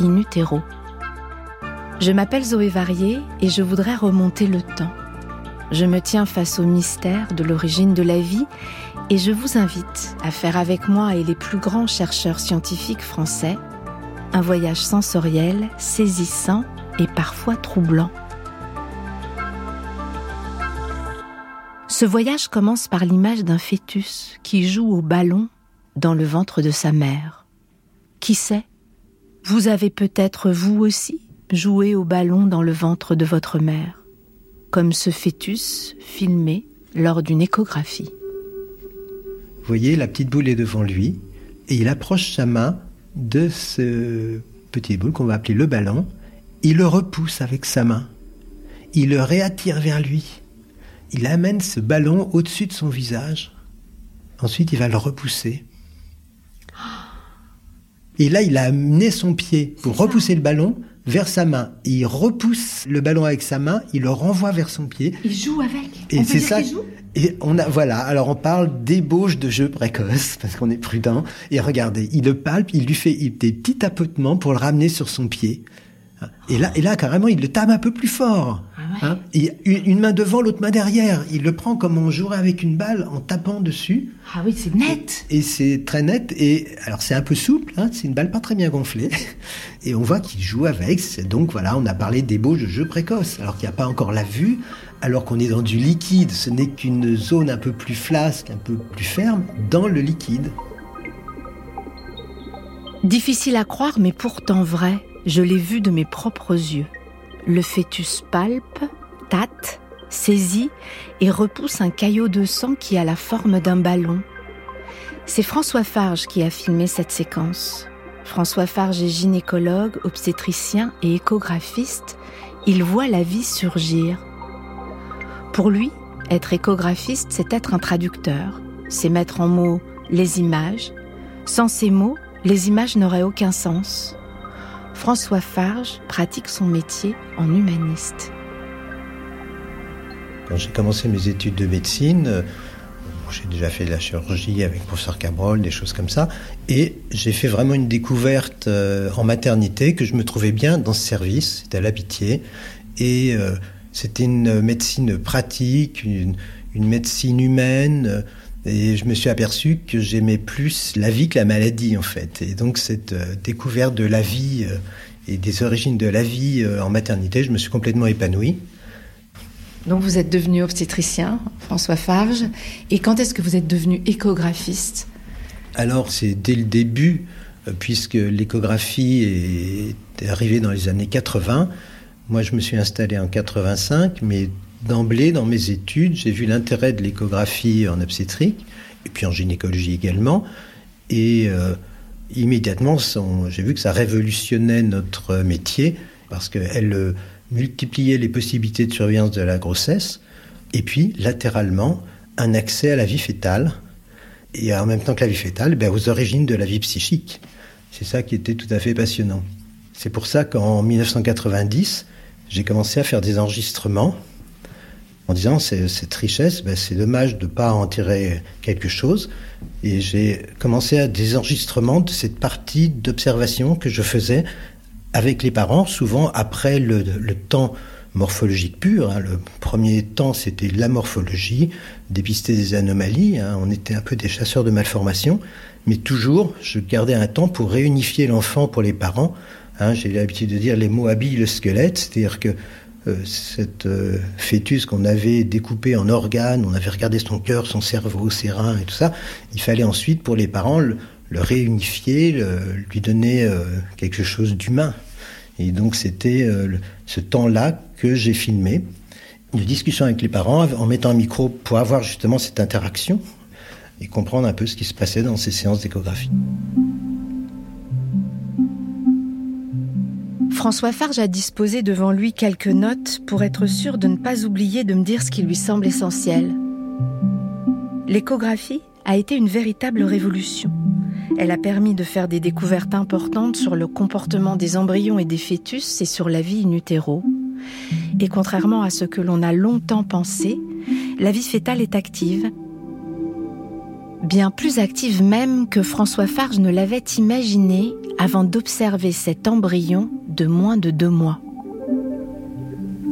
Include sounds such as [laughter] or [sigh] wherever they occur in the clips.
in utero. Je m'appelle Zoé Varier et je voudrais remonter le temps. Je me tiens face au mystère de l'origine de la vie et je vous invite à faire avec moi et les plus grands chercheurs scientifiques français un voyage sensoriel, saisissant et parfois troublant. Ce voyage commence par l'image d'un fœtus qui joue au ballon dans le ventre de sa mère. Qui sait Vous avez peut-être vous aussi joué au ballon dans le ventre de votre mère, comme ce fœtus filmé lors d'une échographie. Vous voyez, la petite boule est devant lui et il approche sa main de ce petit boule qu'on va appeler le ballon. Il le repousse avec sa main. Il le réattire vers lui. Il amène ce ballon au-dessus de son visage. Ensuite, il va le repousser. Et là, il a amené son pied pour repousser le ballon vers sa main. Il repousse le ballon avec sa main, il le renvoie vers son pied. Il joue avec. Et c'est ça. Et on a voilà. Alors on parle d'ébauche de jeu précoce parce qu'on est prudent. Et regardez, il le palpe, il lui fait des petits tapotements pour le ramener sur son pied. Et là, et là carrément, il le tape un peu plus fort. Ah ouais. hein une, une, main devant, l'autre main derrière. Il le prend comme on jouerait avec une balle en tapant dessus. Ah oui, c'est net. Et, et c'est très net. Et alors c'est un peu souple. Hein, c'est une balle pas très bien gonflée. [laughs] Et on voit qu'il joue avec. Donc voilà, on a parlé d'ébauche de jeu précoce. Alors qu'il n'y a pas encore la vue. Alors qu'on est dans du liquide. Ce n'est qu'une zone un peu plus flasque, un peu plus ferme dans le liquide. Difficile à croire, mais pourtant vrai. Je l'ai vu de mes propres yeux. Le fœtus palpe, tâte, saisit et repousse un caillot de sang qui a la forme d'un ballon. C'est François Farge qui a filmé cette séquence. François Farge est gynécologue, obstétricien et échographiste. Il voit la vie surgir. Pour lui, être échographiste, c'est être un traducteur. C'est mettre en mots les images. Sans ces mots, les images n'auraient aucun sens. François Farge pratique son métier en humaniste. Quand j'ai commencé mes études de médecine, euh, j'ai déjà fait de la chirurgie avec professeur Cabrol, des choses comme ça, et j'ai fait vraiment une découverte euh, en maternité que je me trouvais bien dans ce service, c'était à l'Apitié, et euh, c'était une médecine pratique, une médecine humaine. Et je me suis aperçu que j'aimais plus la vie que la maladie, en fait. Et donc, cette euh, découverte de la vie euh, et des origines de la vie euh, en maternité, je me suis complètement épanoui. Donc, vous êtes devenu obstétricien, François Farge. Et quand est-ce que vous êtes devenu échographiste? Alors, c'est dès le début, puisque l'échographie est arrivée dans les années 80. Moi, je me suis installé en 85, mais d'emblée, dans mes études, j'ai vu l'intérêt de l'échographie en obstétrique, et puis en gynécologie également. Et euh, immédiatement, j'ai vu que ça révolutionnait notre métier, parce qu'elle euh, multipliait les possibilités de surveillance de la grossesse, et puis, latéralement, un accès à la vie fétale, et en même temps que la vie fétale, ben, aux origines de la vie psychique. C'est ça qui était tout à fait passionnant. C'est pour ça qu'en 1990, j'ai commencé à faire des enregistrements en disant cette richesse, ben, c'est dommage de ne pas en tirer quelque chose. Et j'ai commencé à des enregistrements de cette partie d'observation que je faisais avec les parents, souvent après le, temps morphologique pure. Hein. Le premier temps, c'était la morphologie, dépister des anomalies. Hein. On était un peu des chasseurs de malformations, mais toujours, je gardais un temps pour réunifier l'enfant pour les parents. Hein. J'ai l'habitude de dire les mots habillent le squelette, c'est-à-dire que cette euh, fœtus qu'on avait découpé en organes, on avait regardé son cœur, son cerveau, ses reins et tout ça, il fallait ensuite pour les parents le, réunifier, lui donner euh, quelque chose d'humain. Et donc c'était ce temps-là que j'ai filmé, une discussion avec les parents en mettant un micro pour avoir justement cette interaction et comprendre un peu ce qui se passait dans ces séances d'échographie. François Farge a disposé devant lui quelques notes pour être sûr de ne pas oublier de me dire ce qui lui semble essentiel. L'échographie a été une véritable révolution. Elle a permis de faire des découvertes importantes sur le comportement des embryons et des fœtus et sur la vie in utero. Et contrairement à ce que l'on a longtemps pensé, la vie fœtale est active. Bien plus active même que François Farge ne l'avait imaginé avant d'observer cet embryon de moins de deux mois.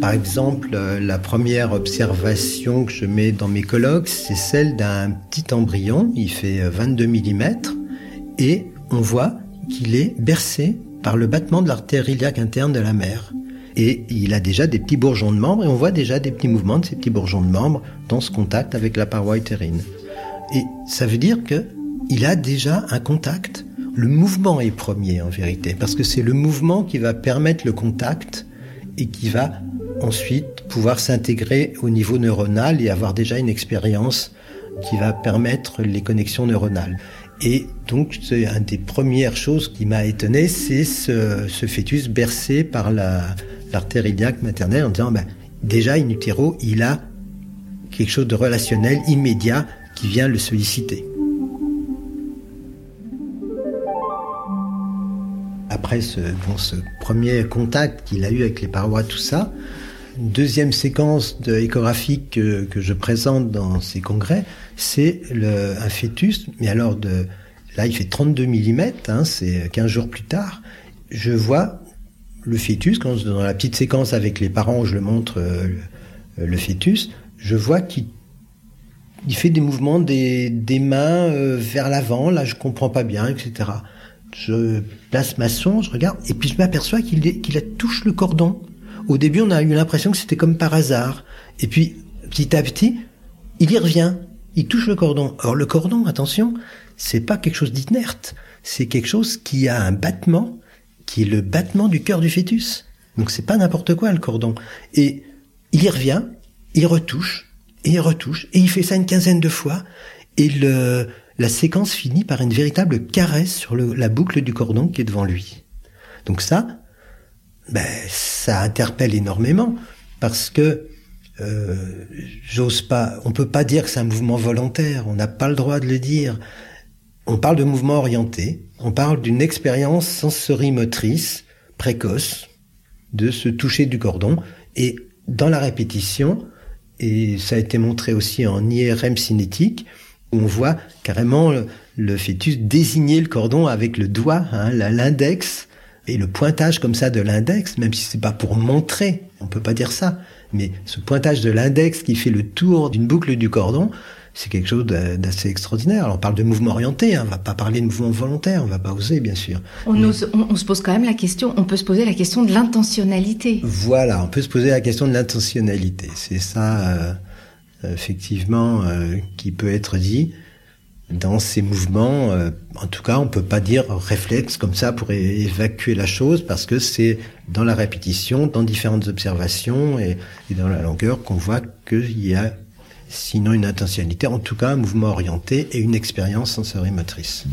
Par exemple, euh, la première observation que je mets dans mes colloques, c'est celle d'un petit embryon, il fait 22 euh, mm, et on voit qu'il est bercé par le battement de l'artère iliaque interne de la mère. Et il a déjà des petits bourgeons de membres, et on voit déjà des petits mouvements de ces petits bourgeons de membres dans ce contact avec la paroi utérine. Et ça veut dire qu'il a déjà un contact le mouvement est premier en vérité, parce que c'est le mouvement qui va permettre le contact et qui va ensuite pouvoir s'intégrer au niveau neuronal et avoir déjà une expérience qui va permettre les connexions neuronales. Et donc, c'est une des premières choses qui m'a étonné, c'est ce, fœtus bercé par l'artère iliaque maternelle en disant, ben, déjà, in utero, il a quelque chose de relationnel immédiat qui vient le solliciter. Après ce, ce premier contact qu'il a eu avec les parois, tout ça, une deuxième séquence échographique que, je présente dans ces congrès, c'est un fœtus, mais alors là il fait 32 mm, hein, c'est 15 jours plus tard, je vois le fœtus, quand dans la petite séquence avec les parents où je le montre euh, le, fœtus, je vois qu'il il fait des mouvements des, des mains euh, vers l'avant, là je comprends pas bien, etc je place ma sonde, je regarde, et puis je m'aperçois qu'il qu'il touche le cordon. Au début, on a eu l'impression que c'était comme par hasard. Et puis, petit à petit, il y revient. Il touche le cordon. Or, le cordon, attention, c'est pas quelque chose d'inerte. C'est quelque chose qui a un battement, qui est le battement du cœur du fœtus. Donc, c'est pas n'importe quoi, le cordon. Et il y revient, il retouche, et il retouche, et il fait ça une quinzaine de fois. Et le, la séquence finit par une véritable caresse sur la boucle du cordon qui est devant lui. Donc ça, ben, ça interpelle énormément parce que euh, j'ose pas, on peut pas dire que c'est un mouvement volontaire, on n'a pas le droit de le dire. On parle de mouvement orienté, on parle d'une expérience sensorimotrice précoce de se toucher du cordon et dans la répétition, et ça a été montré aussi en IRM cinétique, on voit carrément le, fœtus désigner le cordon avec le doigt, hein, l'index, et le pointage comme ça de l'index, même si c'est pas pour montrer, on peut pas dire ça, mais ce pointage de l'index qui fait le tour d'une boucle du cordon, c'est quelque chose d'assez extraordinaire. Alors on parle de mouvement orienté, hein, on va pas parler de mouvement volontaire, on va pas oser bien sûr. On, se pose quand même la question, on peut se poser la question de l'intentionnalité. Voilà, on peut se poser la question de l'intentionnalité. C'est ça. Euh, effectivement, euh, qui peut être dit dans ces mouvements. Euh, en tout cas, on peut pas dire réflexe comme ça pour évacuer la chose parce que c'est dans la répétition, dans différentes observations et, dans la longueur qu'on voit qu'il y a sinon une intentionnalité, en tout cas un mouvement orienté et une expérience sensorimotrice.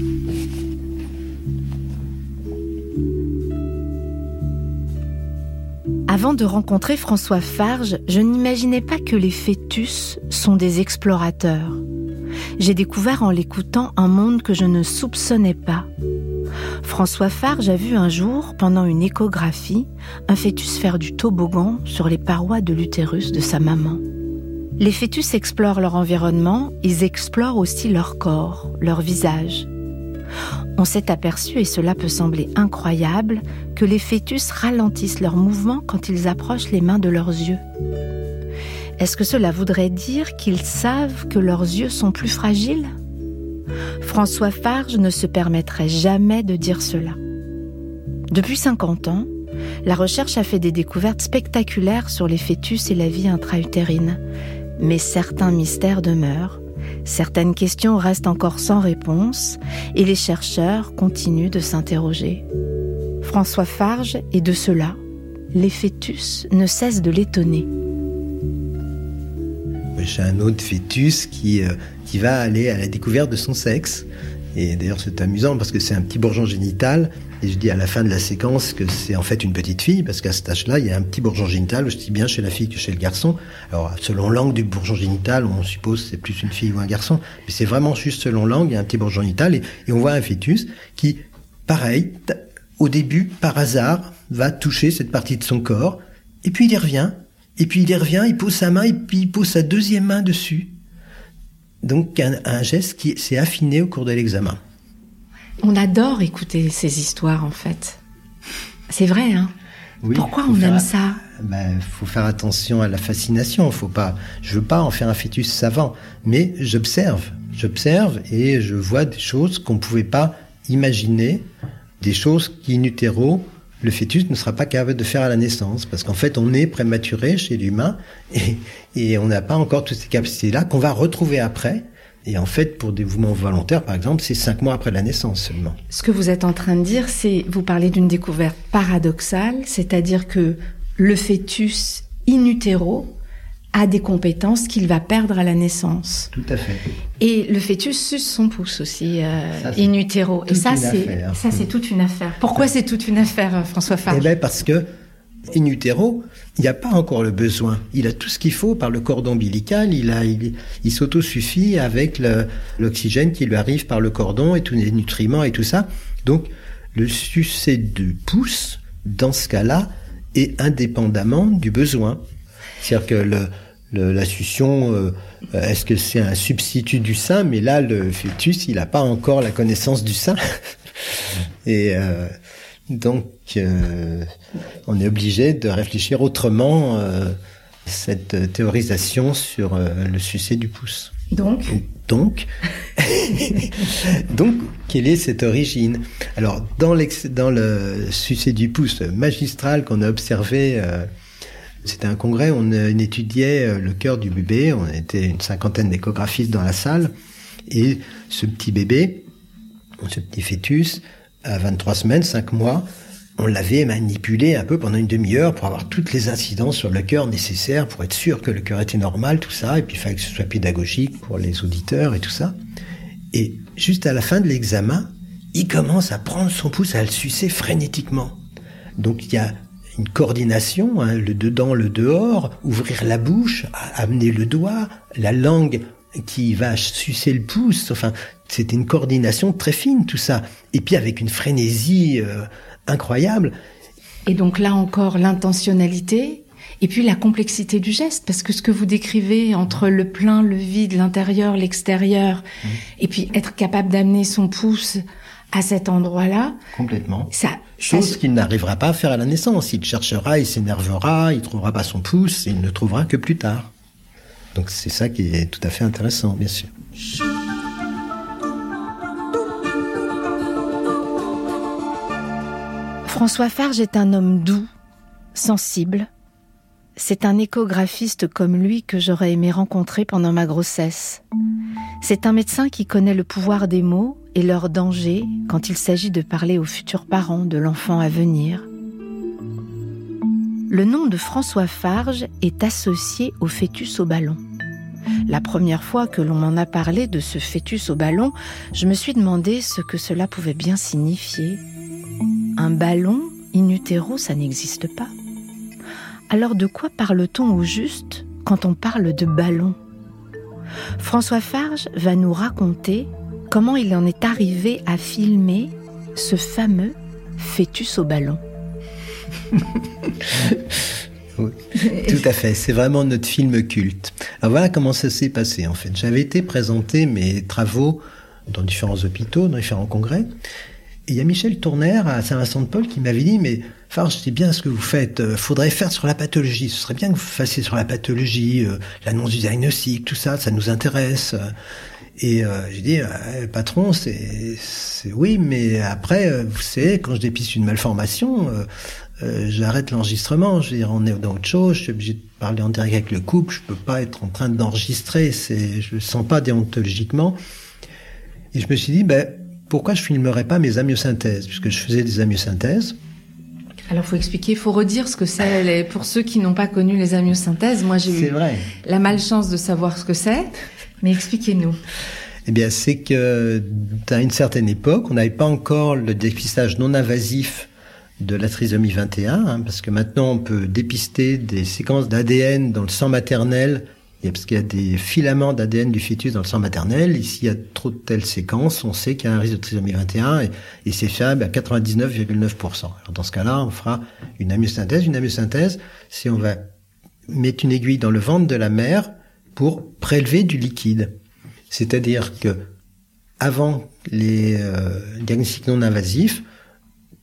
Avant de rencontrer François Farge, je n'imaginais pas que les fœtus sont des explorateurs. J'ai découvert en l'écoutant un monde que je ne soupçonnais pas. François Farge a vu un jour, pendant une échographie, un fœtus faire du toboggan sur les parois de l'utérus de sa maman. Les fœtus explorent leur environnement, ils explorent aussi leur corps, leur visage. On s'est aperçu, et cela peut sembler incroyable, que les fœtus ralentissent leur mouvement quand ils approchent les mains de leurs yeux. Est-ce que cela voudrait dire qu'ils savent que leurs yeux sont plus fragiles? François Farge ne se permettrait jamais de dire cela. Depuis 50 ans, la recherche a fait des découvertes spectaculaires sur les fœtus et la vie intra-utérine. Mais certains mystères demeurent, certaines questions restent encore sans réponse et les chercheurs continuent de s'interroger. François Farge est de cela. Les fœtus ne cessent de l'étonner. J'ai un autre fœtus qui, euh, qui va aller à la découverte de son sexe. Et d'ailleurs, c'est amusant parce que c'est un petit bourgeon génital. Et je dis à la fin de la séquence que c'est en fait une petite fille, parce qu'à cet âge-là, il y a un petit bourgeon génital, aussi bien chez la fille que chez le garçon. Alors, selon l'angle du bourgeon génital, on suppose c'est plus une fille ou un garçon. Mais c'est vraiment juste selon l'angle, il y a un petit bourgeon génital. Et, et on voit un fœtus qui, pareil, au début, par hasard, va toucher cette partie de son corps. Et puis il y revient. Et puis il y revient, il pose sa main et puis il pose sa deuxième main dessus. Donc un, geste qui s'est affiné au cours de l'examen. On adore écouter ces histoires en fait. C'est vrai, hein Pourquoi on aime ça? Il ben, faut faire attention à la fascination. Faut pas, je veux pas en faire un fœtus savant, mais j'observe, j'observe et je vois des choses qu'on ne pouvait pas imaginer, des choses qui in utero le fœtus ne sera pas capable de faire à la naissance, parce qu'en fait, on est prématuré chez l'humain et, et on n'a pas encore toutes ces capacités-là qu'on va retrouver après. Et en fait, pour des mouvements volontaires, par exemple, c'est cinq mois après la naissance seulement. Ce que vous êtes en train de dire, c'est, vous parlez d'une découverte paradoxale, c'est-à-dire que le fœtus in utero a des compétences qu'il va perdre à la naissance. Tout à fait. Et le fœtus suce son pouce aussi, euh, in utero. Et ça, c'est ça, c'est toute une affaire. Pourquoi c'est toute une affaire, euh, François Farge? Eh bien, parce que in utero, il n'y a pas encore le besoin. Il a tout ce qu'il faut par le cordon ombilical. Il a, il, il s'autosuffit avec l'oxygène qui lui arrive par le cordon et tous les nutriments et tout ça. Donc, le succès de pouce, dans ce cas-là, est indépendamment du besoin. C'est-à-dire que la succion, euh, est-ce que c'est un substitut du sein? Mais là, le fœtus, il n'a pas encore la connaissance du sein. [laughs] Et euh, donc, euh, on est obligé de réfléchir autrement cette théorisation sur le succès du pouce. Donc Donc, [laughs] donc, quelle est cette origine? Alors, dans, dans le succès du pouce magistral qu'on a observé c'était un congrès, on, étudiait euh, le cœur du bébé, on était une cinquantaine d'échographistes dans la salle, et ce petit bébé, ce petit fœtus, à 23 semaines, 5 mois, on l'avait manipulé un peu pendant une demi-heure pour avoir toutes les incidences sur le cœur nécessaires pour être sûr que le cœur était normal, tout ça, et puis il fallait que ce soit pédagogique pour les auditeurs et tout ça. Et juste à la fin de l'examen, il commence à prendre son pouce, à le sucer frénétiquement. Donc il y a une coordination, hein, le dedans, le dehors, ouvrir la bouche, amener le doigt, la langue qui va sucer le pouce. Enfin, c'était une coordination très fine tout ça. Et puis avec une frénésie euh, incroyable. Et donc là encore l'intentionnalité. Et puis la complexité du geste, parce que ce que vous décrivez entre le plein, le vide, l'intérieur, l'extérieur, mmh. et puis être capable d'amener son pouce à cet endroit-là. Complètement. Ça, Chose qu'il n'arrivera pas à faire à la naissance. Il cherchera, il s'énervera, il trouvera pas son pouce, et il ne trouvera que plus tard. Donc c'est ça qui est tout à fait intéressant, bien sûr. François Farge est un homme doux, sensible. C'est un échographiste comme lui que j'aurais aimé rencontrer pendant ma grossesse. C'est un médecin qui connaît le pouvoir des mots et leur danger quand il s'agit de parler aux futurs parents de l'enfant à venir. Le nom de François Farge est associé au fœtus au ballon. La première fois que l'on m'en a parlé de ce fœtus au ballon, je me suis demandé ce que cela pouvait bien signifier. Un ballon in utero, ça n'existe pas. Alors de quoi parle-t-on au juste quand on parle de ballon? François Farge va nous raconter comment il en est arrivé à filmer ce fameux fœtus au ballon. [laughs] tout à fait, c'est vraiment notre film culte. Alors voilà comment ça s'est passé en fait. J'avais été présenter mes travaux dans différents hôpitaux, dans différents congrès. Et il y a Michel Tourner à Saint-Vincent-de-Paul qui m'avait dit, mais Farge, c'est bien ce que vous faites, euh, faudrait faire sur la pathologie, ce serait bien que vous fassiez sur la pathologie, euh, l'annonce du diagnostic, tout ça, ça nous intéresse. Et euh, j'ai dit, patron, c'est oui, mais après, vous savez, quand je dépiste une malformation, j'arrête l'enregistrement. Je veux dire, on est dans autre chose. Je suis obligé de parler en direct avec le couple. Je peux pas être en train d'enregistrer. C'est, je le sens pas déontologiquement. Et je me suis dit, ben, pourquoi je filmerais pas mes amyosynthèses? Puisque je faisais des amyosynthèses. Alors, faut expliquer, faut redire ce que c'est pour ceux qui n'ont pas connu les amyosynthèses. Moi, j'ai eu vrai. la malchance de savoir ce que c'est, mais expliquez-nous. Eh bien, c'est que à une certaine époque, on n'avait pas encore le dépistage non invasif de la trisomie 21, hein, parce que maintenant on peut dépister des séquences d'ADN dans le sang maternel parce qu'il y a des filaments d'ADN du fœtus dans le sang maternel. Ici, il y a trop de telles séquences, on sait qu'il y a un risque de trisomie 21 et, c'est fiable à 99,9%. Alors dans ce cas-là, on fera une amyosynthèse. Une amyosynthèse, c'est on va mettre une aiguille dans le ventre de la mère pour prélever du liquide. C'est-à-dire que avant les euh, diagnostics non invasifs,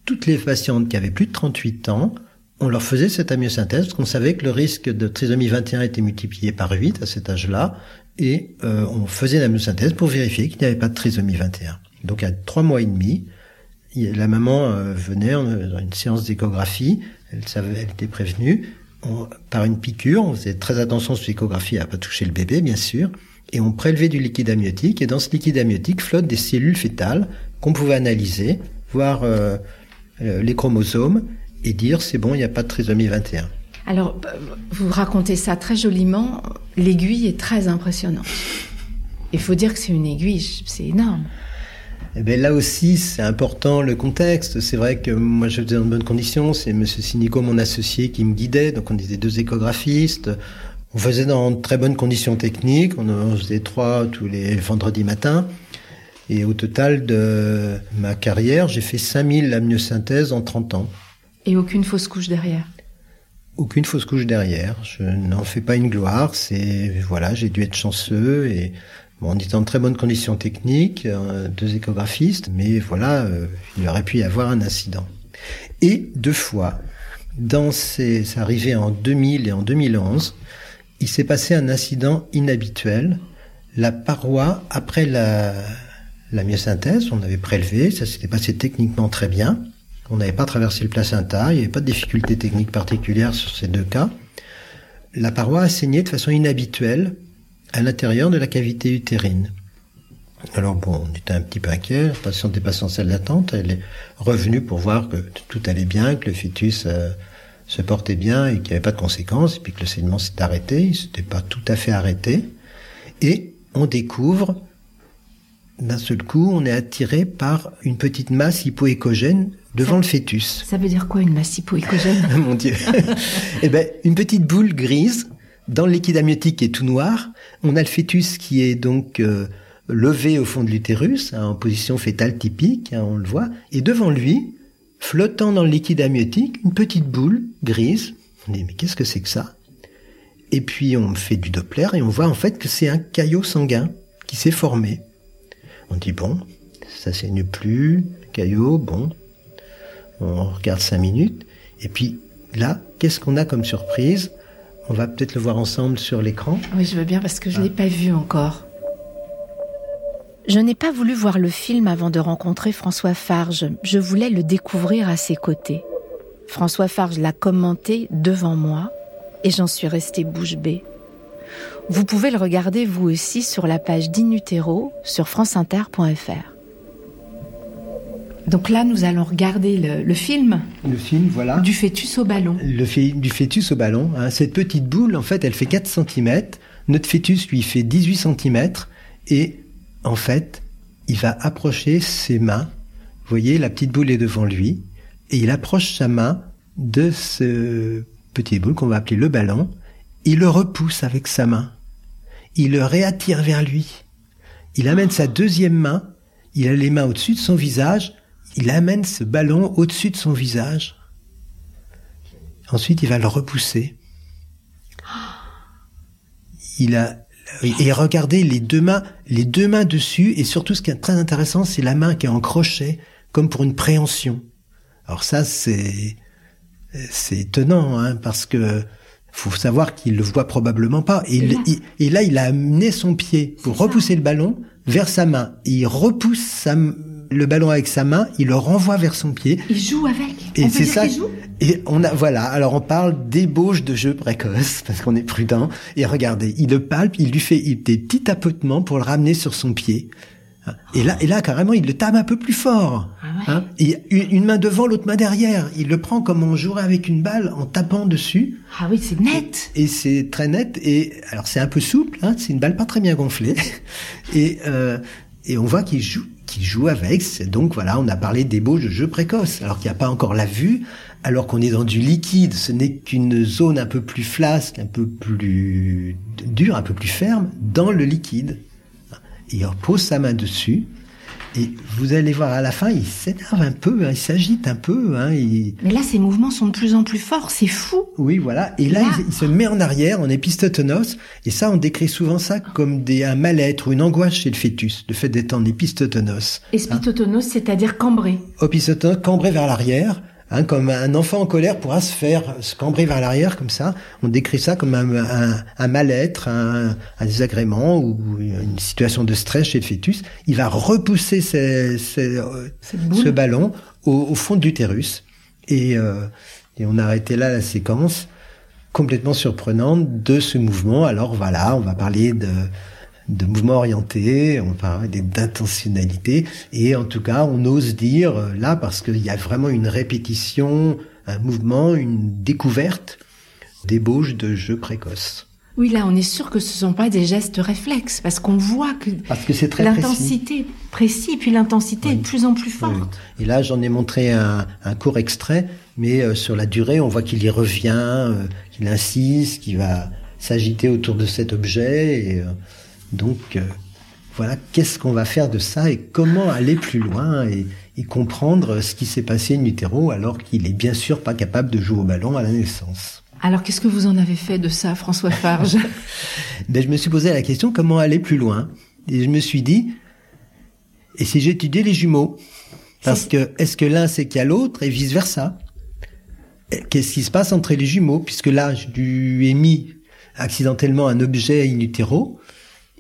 toutes les patientes qui avaient plus de 38 ans on leur faisait cette amyosynthèse parce qu'on savait que le risque de trisomie 21 était multiplié par 8 à cet âge-là. Et euh, on faisait l'amyosynthèse pour vérifier qu'il n'y avait pas de trisomie 21. Donc à trois mois et demi, la maman euh, venait dans une séance d'échographie, elle elle était prévenue. Par une piqûre, on faisait très attention sur l'échographie à pas toucher le bébé bien sûr, et on prélevait du liquide amniotique. Et dans ce liquide amniotique flottent des cellules fétales qu'on pouvait analyser, voir euh, les chromosomes et dire c'est bon, il n'y a pas de trisomie 21. Alors, vous racontez ça très joliment. L'aiguille est très impressionnante. Il faut dire que c'est une aiguille, c'est énorme. Eh bien, là aussi, c'est important le contexte. C'est vrai que moi, je faisais dans de bonnes conditions. C'est M. Sinico, mon associé, qui me guidait. Donc, on était deux échographistes. On faisait dans de très bonnes conditions techniques. On faisait trois tous les vendredis matins. Et au total de ma carrière, j'ai fait 5000 amniosynthèses en 30 ans. Et aucune fausse couche derrière? Aucune fausse couche derrière. Je n'en fais pas une gloire. C'est voilà, j'ai dû être chanceux et bon, on était en très bonnes conditions techniques, euh, deux échographistes, mais voilà, euh, il aurait pu y avoir un incident. Et deux fois, dans ces, ça arrivait en 2000 et en 2011, il s'est passé un incident inhabituel. La paroi, après la, la myosynthèse, on avait prélevé, ça s'était passé techniquement très bien. On n'avait pas traversé le placenta, il n'y avait pas de difficulté technique particulière sur ces deux cas. La paroi a saigné de façon inhabituelle à l'intérieur de la cavité utérine. Alors bon, on était un petit peu inquiet, la patiente n'est pas salle d'attente, elle est revenue pour voir que tout allait bien, que le fœtus euh, se portait bien et qu'il n'y avait pas de conséquences, et puis que le saignement s'est arrêté, il s'était pas tout à fait arrêté. Et on découvre, d'un seul coup, on est attiré par une petite masse hypoécogène devant le fœtus. Ça veut dire quoi une masse hypoécogène? [laughs] Mon Dieu. eh ben, une petite boule grise dans le liquide amniotique qui est tout noir. On a le fœtus qui est donc euh, levé au fond de l'utérus, hein, en position fétale typique, hein, on le voit, et devant lui, flottant dans le liquide amniotique, une petite boule grise. On dit mais qu'est-ce que c'est que ça? Et puis on fait du Doppler et on voit en fait que c'est un caillot sanguin qui s'est formé. On dit bon, ça saigne plus, caillot, bon, on regarde cinq minutes, et puis là, qu'est-ce qu'on a comme surprise? On va peut-être le voir ensemble sur l'écran. Oui, je veux bien parce que je ne l'ai ah. pas vu encore. Je n'ai pas voulu voir le film avant de rencontrer François Farge. Je voulais le découvrir à ses côtés. François Farge l'a commenté devant moi et j'en suis restée bouche bée. Vous pouvez le regarder vous aussi sur la page d'Inutero sur franceinter.fr. Donc là, nous allons regarder le, film. Le film, voilà. Du fœtus au ballon. Le du fœtus au ballon. Hein. Cette petite boule, en fait, elle fait 4 cm. Notre fœtus, lui, fait 18 cm. Et en fait, il va approcher ses mains. Vous voyez, la petite boule est devant lui. Et il approche sa main de ce petit boule qu'on va appeler le ballon. Il le repousse avec sa main. Il le réattire vers lui. Il amène sa deuxième main. Il a les mains au-dessus de son visage il amène ce ballon au-dessus de son visage. Ensuite, il va le repousser. Il a Et regardez les deux mains, les deux mains dessus, et surtout ce qui est très intéressant, c'est la main qui est en crochet, comme pour une préhension. Alors ça, c'est c'est étonnant, hein, parce que faut savoir qu'il le voit probablement pas. Et, et, là, il a amené son pied pour repousser le ballon vers sa main. Il repousse sa, le ballon avec sa main, il le renvoie vers son pied. Il joue avec. Et c'est ça. Et on a voilà. Alors on parle d'ébauche de jeu précoce [laughs] parce qu'on est prudent. Et regardez, il le palpe, il lui fait des petits tapotements pour le ramener sur son pied. Et là, et là carrément, il le tape un peu plus fort. Ah hein une main devant, l'autre main derrière. Il le prend comme on jouerait avec une balle en tapant dessus. Ah oui, c'est net. Et, c'est très net. Et alors c'est un peu souple. Hein, c'est une balle pas très bien gonflée. [laughs] et euh, et on voit qu'il joue qui joue avec. Donc voilà, on a parlé d'ébauche de jeu précoce, alors qu'il n'y a pas encore la vue, alors qu'on est dans du liquide. Ce n'est qu'une zone un peu plus flasque, un peu plus dure, un peu plus ferme dans le liquide. Il pose sa main dessus et vous allez voir à la fin, il s'énerve un peu, hein, il s'agite un peu. Hein, Mais là, ses mouvements sont de plus en plus forts, c'est fou. Oui, voilà. Et là, Il, se met en arrière, en épistotonos. Et ça, on décrit souvent ça comme des, un mal-être ou une angoisse chez le fœtus, le fait d'être en épistotonos. Épistotonos, c'est-à-dire cambré. Épistotonos, cambré vers l'arrière. Hein, comme un enfant en colère pourra se faire se cambrer vers l'arrière comme ça. On décrit ça comme un, mal-être, un, désagrément ou une situation de stress chez le fœtus. Il va repousser ce ballon au, fond de l'utérus. Et, euh, et on a arrêté là la séquence complètement surprenante de ce mouvement. Alors voilà, on va parler de de mouvement orienté, on parle d'intentionnalité, et en tout cas, on ose dire euh, là parce qu'il y a vraiment une répétition, un mouvement, une découverte d'ébauche de jeux précoces. Oui, là, on est sûr que ce sont pas des gestes réflexes, parce qu'on voit que, parce que c'est très l'intensité précis, puis l'intensité est de plus en plus forte. Et là, j'en ai montré un, court extrait, mais euh, sur la durée, on voit qu'il y revient, euh, qu'il insiste, qu'il va s'agiter autour de cet objet. Et, donc, euh, voilà, qu'est-ce qu'on va faire de ça et comment aller plus loin et, comprendre ce qui s'est passé in utero alors qu'il est bien sûr pas capable de jouer au ballon à la naissance. Alors, qu'est-ce que vous en avez fait de ça, François Farge [laughs] ben, Je me suis posé la question comment aller plus loin? Et je me suis dit, et si j'étudiais les jumeaux? Parce que, est-ce que l'un c'est qu'il y a l'autre et vice-versa? Qu'est-ce qui se passe entre les jumeaux? Puisque là, je lui ai mis accidentellement un objet in utero,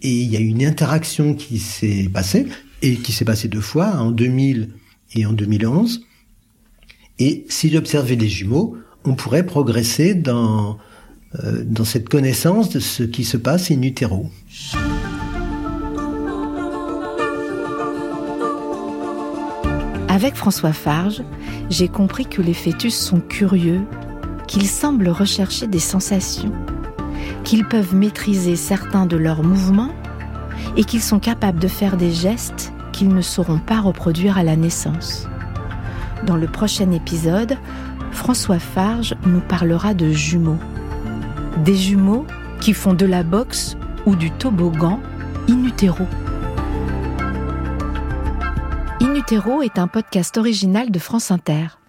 et il y a une interaction qui s'est passée, et qui s'est passée deux fois, en 2000 et en 2011. Et si j'observais les jumeaux, on pourrait progresser dans, euh, dans cette connaissance de ce qui se passe in utero. Avec François Farge, j'ai compris que les fœtus sont curieux, qu'ils semblent rechercher des sensations qu'ils peuvent maîtriser certains de leurs mouvements et qu'ils sont capables de faire des gestes qu'ils ne sauront pas reproduire à la naissance. Dans le prochain épisode, François Farge nous parlera de jumeaux. Des jumeaux qui font de la boxe ou du toboggan in utero. In utero est un podcast original de France Inter.